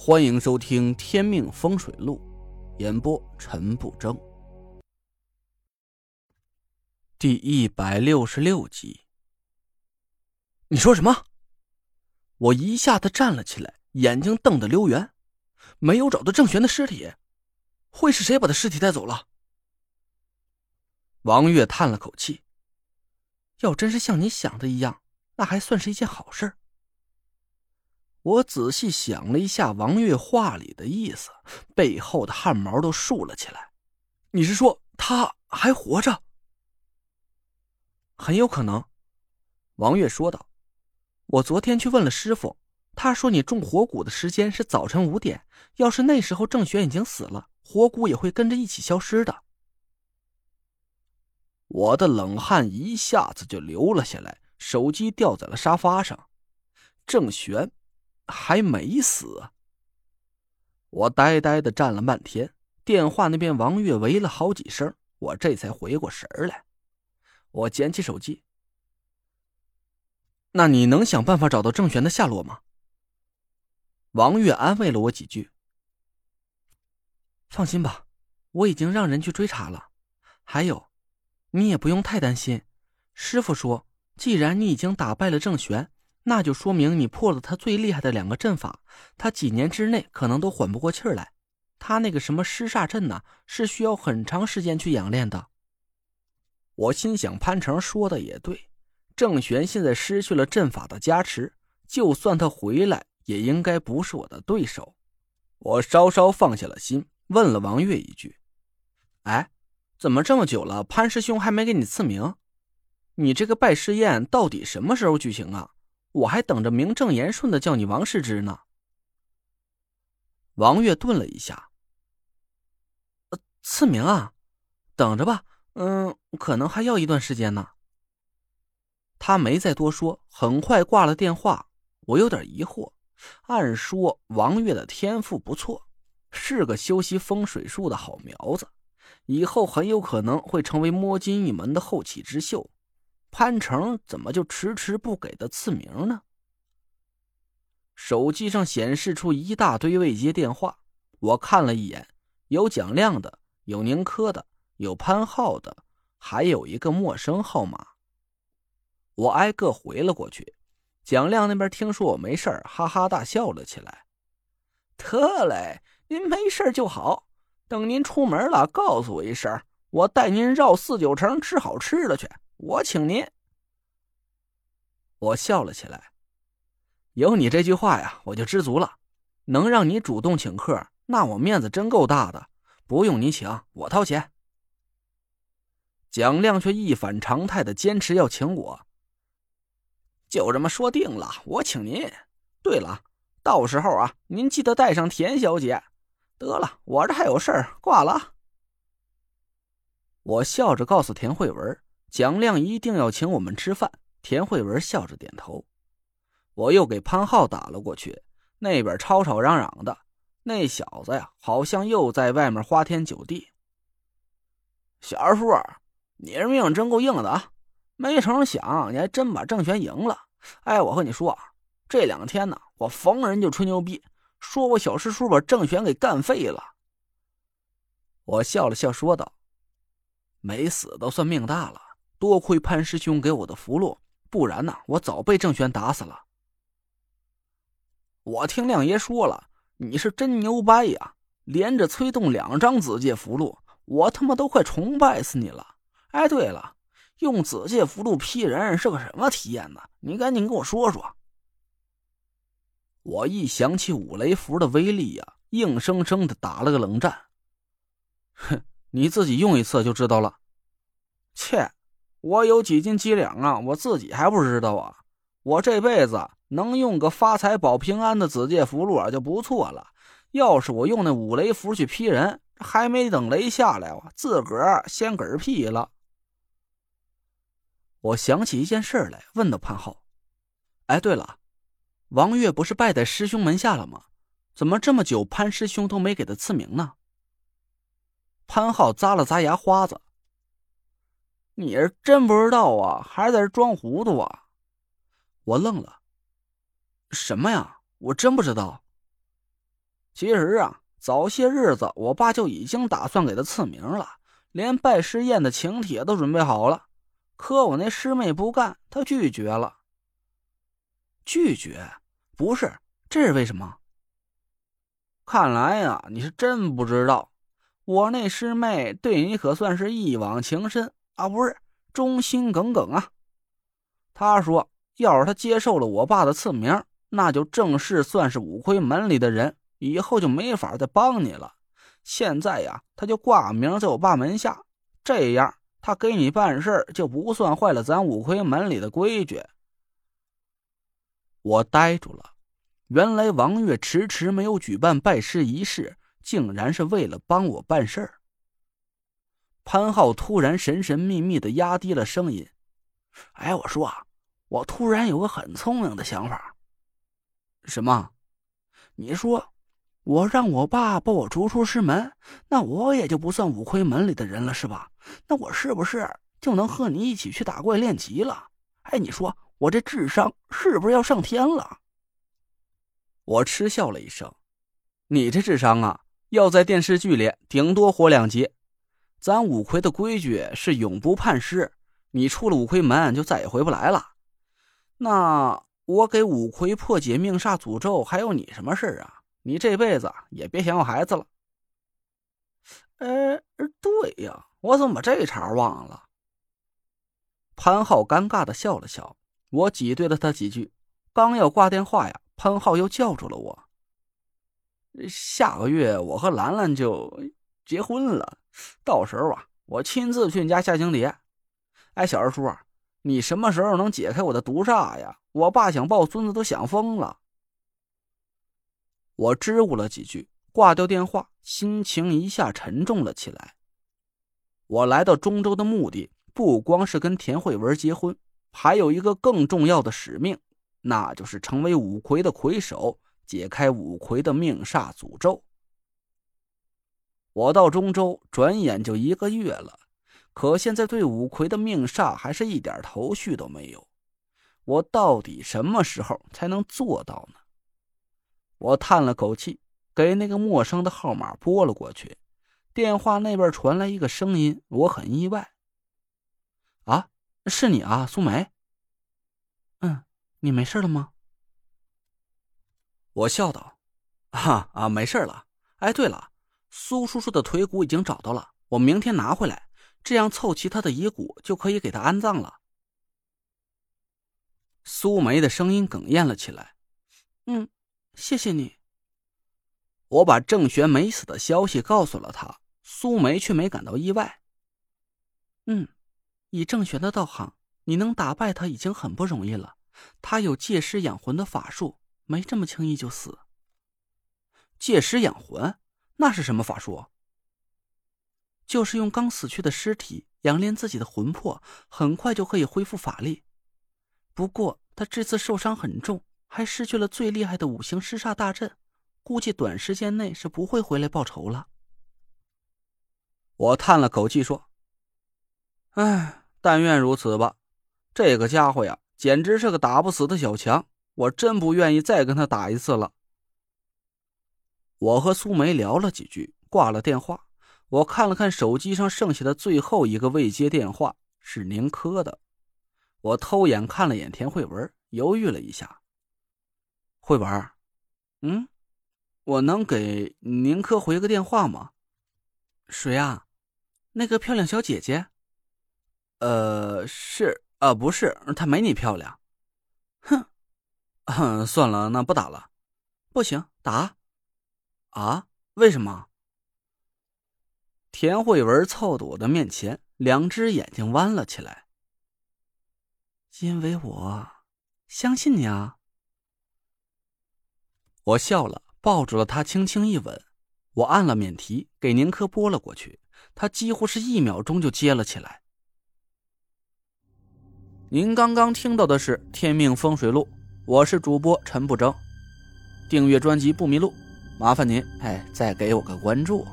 欢迎收听《天命风水录》，演播陈不争，第一百六十六集。你说什么？我一下子站了起来，眼睛瞪得溜圆。没有找到郑玄的尸体，会是谁把他尸体带走了？王月叹了口气：“要真是像你想的一样，那还算是一件好事。”我仔细想了一下王月话里的意思，背后的汗毛都竖了起来。你是说他还活着？很有可能。王月说道：“我昨天去问了师傅，他说你种火蛊的时间是早晨五点。要是那时候郑玄已经死了，火蛊也会跟着一起消失的。”我的冷汗一下子就流了下来，手机掉在了沙发上。郑玄。还没死。我呆呆的站了半天，电话那边王月喂了好几声，我这才回过神来。我捡起手机，那你能想办法找到郑玄的下落吗？王月安慰了我几句。放心吧，我已经让人去追查了。还有，你也不用太担心。师傅说，既然你已经打败了郑玄。那就说明你破了他最厉害的两个阵法，他几年之内可能都缓不过气儿来。他那个什么尸煞阵呢，是需要很长时间去养练的。我心想，潘成说的也对，郑玄现在失去了阵法的加持，就算他回来，也应该不是我的对手。我稍稍放下了心，问了王月一句：“哎，怎么这么久了，潘师兄还没给你赐名？你这个拜师宴到底什么时候举行啊？”我还等着名正言顺的叫你王世之呢。王月顿了一下，呃，赐名啊，等着吧，嗯，可能还要一段时间呢。他没再多说，很快挂了电话。我有点疑惑，按说王月的天赋不错，是个修习风水术的好苗子，以后很有可能会成为摸金一门的后起之秀。潘成怎么就迟迟不给的赐名呢？手机上显示出一大堆未接电话，我看了一眼，有蒋亮的，有宁珂的，有潘浩的，还有一个陌生号码。我挨个回了过去。蒋亮那边听说我没事哈哈大笑了起来。得嘞，您没事就好。等您出门了，告诉我一声，我带您绕四九城吃好吃的去。我请您。我笑了起来，有你这句话呀，我就知足了。能让你主动请客，那我面子真够大的。不用你请，我掏钱。蒋亮却一反常态的坚持要请我，就这么说定了，我请您。对了，到时候啊，您记得带上田小姐。得了，我这还有事儿，挂了。我笑着告诉田慧文。蒋亮一定要请我们吃饭。田慧文笑着点头。我又给潘浩打了过去，那边吵吵嚷嚷的，那小子呀，好像又在外面花天酒地。小二叔，你这命真够硬的啊！没成想你还真把郑玄赢了。哎，我和你说啊，这两天呢，我逢人就吹牛逼，说我小师叔把郑玄给干废了。我笑了笑说道：“没死都算命大了。”多亏潘师兄给我的符箓，不然呢，我早被郑玄打死了。我听亮爷说了，你是真牛掰呀，连着催动两张紫界符箓，我他妈都快崇拜死你了。哎，对了，用紫界符箓劈人是个什么体验呢？你赶紧跟我说说。我一想起五雷符的威力呀，硬生生的打了个冷战。哼，你自己用一次就知道了。切。我有几斤几两啊？我自己还不知道啊！我这辈子能用个发财保平安的紫界符箓就不错了。要是我用那五雷符去劈人，还没等雷下来，我自个儿先嗝屁了。我想起一件事来，问道：“潘浩，哎，对了，王月不是拜在师兄门下了吗？怎么这么久潘师兄都没给他赐名呢？”潘浩咂了咂牙花子。你是真不知道啊，还是在这装糊涂啊？我愣了。什么呀？我真不知道。其实啊，早些日子我爸就已经打算给他赐名了，连拜师宴的请帖都准备好了。可我那师妹不干，她拒绝了。拒绝？不是，这是为什么？看来呀，你是真不知道，我那师妹对你可算是一往情深啊，不是忠心耿耿啊。他说，要是他接受了我爸的赐名，那就正式算是五魁门里的人，以后就没法再帮你了。现在呀，他就挂名在我爸门下，这样他给你办事就不算坏了咱五魁门里的规矩。我呆住了。原来王月迟迟没有举办拜师仪式，竟然是为了帮我办事儿。潘浩突然神神秘秘的压低了声音：“哎，我说啊，我突然有个很聪明的想法。什么？你说，我让我爸把我逐出师门，那我也就不算五魁门里的人了，是吧？那我是不是就能和你一起去打怪练级了？哎，你说我这智商是不是要上天了？”我嗤笑了一声：“你这智商啊，要在电视剧里顶多活两集。咱五魁的规矩是永不叛师，你出了五魁门就再也回不来了。那我给五魁破解命煞诅咒，还有你什么事啊？你这辈子也别想要孩子了。”呃，对呀，我怎么把这茬忘了？潘浩尴尬的笑了笑，我挤兑了他几句，刚要挂电话呀。潘浩又叫住了我。下个月我和兰兰就结婚了，到时候啊，我亲自去你家下请帖。哎，小二叔啊，你什么时候能解开我的毒煞呀？我爸想抱孙子都想疯了。我支吾了几句，挂掉电话，心情一下沉重了起来。我来到中州的目的不光是跟田慧文结婚，还有一个更重要的使命。那就是成为五魁的魁首，解开五魁的命煞诅咒。我到中州，转眼就一个月了，可现在对五魁的命煞还是一点头绪都没有。我到底什么时候才能做到呢？我叹了口气，给那个陌生的号码拨了过去。电话那边传来一个声音，我很意外。啊，是你啊，苏梅。嗯。你没事了吗？我笑道：“啊啊，没事了。哎，对了，苏叔叔的腿骨已经找到了，我明天拿回来，这样凑齐他的遗骨就可以给他安葬了。”苏梅的声音哽咽了起来：“嗯，谢谢你。”我把郑玄没死的消息告诉了他，苏梅却没感到意外。嗯，以郑玄的道行，你能打败他已经很不容易了。他有借尸养魂的法术，没这么轻易就死。借尸养魂，那是什么法术？就是用刚死去的尸体养炼自己的魂魄，很快就可以恢复法力。不过他这次受伤很重，还失去了最厉害的五行尸煞大阵，估计短时间内是不会回来报仇了。我叹了口气说：“唉，但愿如此吧。这个家伙呀。”简直是个打不死的小强，我真不愿意再跟他打一次了。我和苏梅聊了几句，挂了电话。我看了看手机上剩下的最后一个未接电话，是宁珂的。我偷眼看了眼田慧文，犹豫了一下。慧文，嗯，我能给宁珂回个电话吗？谁啊？那个漂亮小姐姐？呃，是。啊，不是，她没你漂亮。哼，算了，那不打了。不行，打。啊？为什么？田慧文凑到我的面前，两只眼睛弯了起来。因为我相信你啊。我笑了，抱住了她，轻轻一吻。我按了免提，给宁珂拨了过去。她几乎是一秒钟就接了起来。您刚刚听到的是《天命风水录》，我是主播陈不争。订阅专辑不迷路，麻烦您哎，再给我个关注。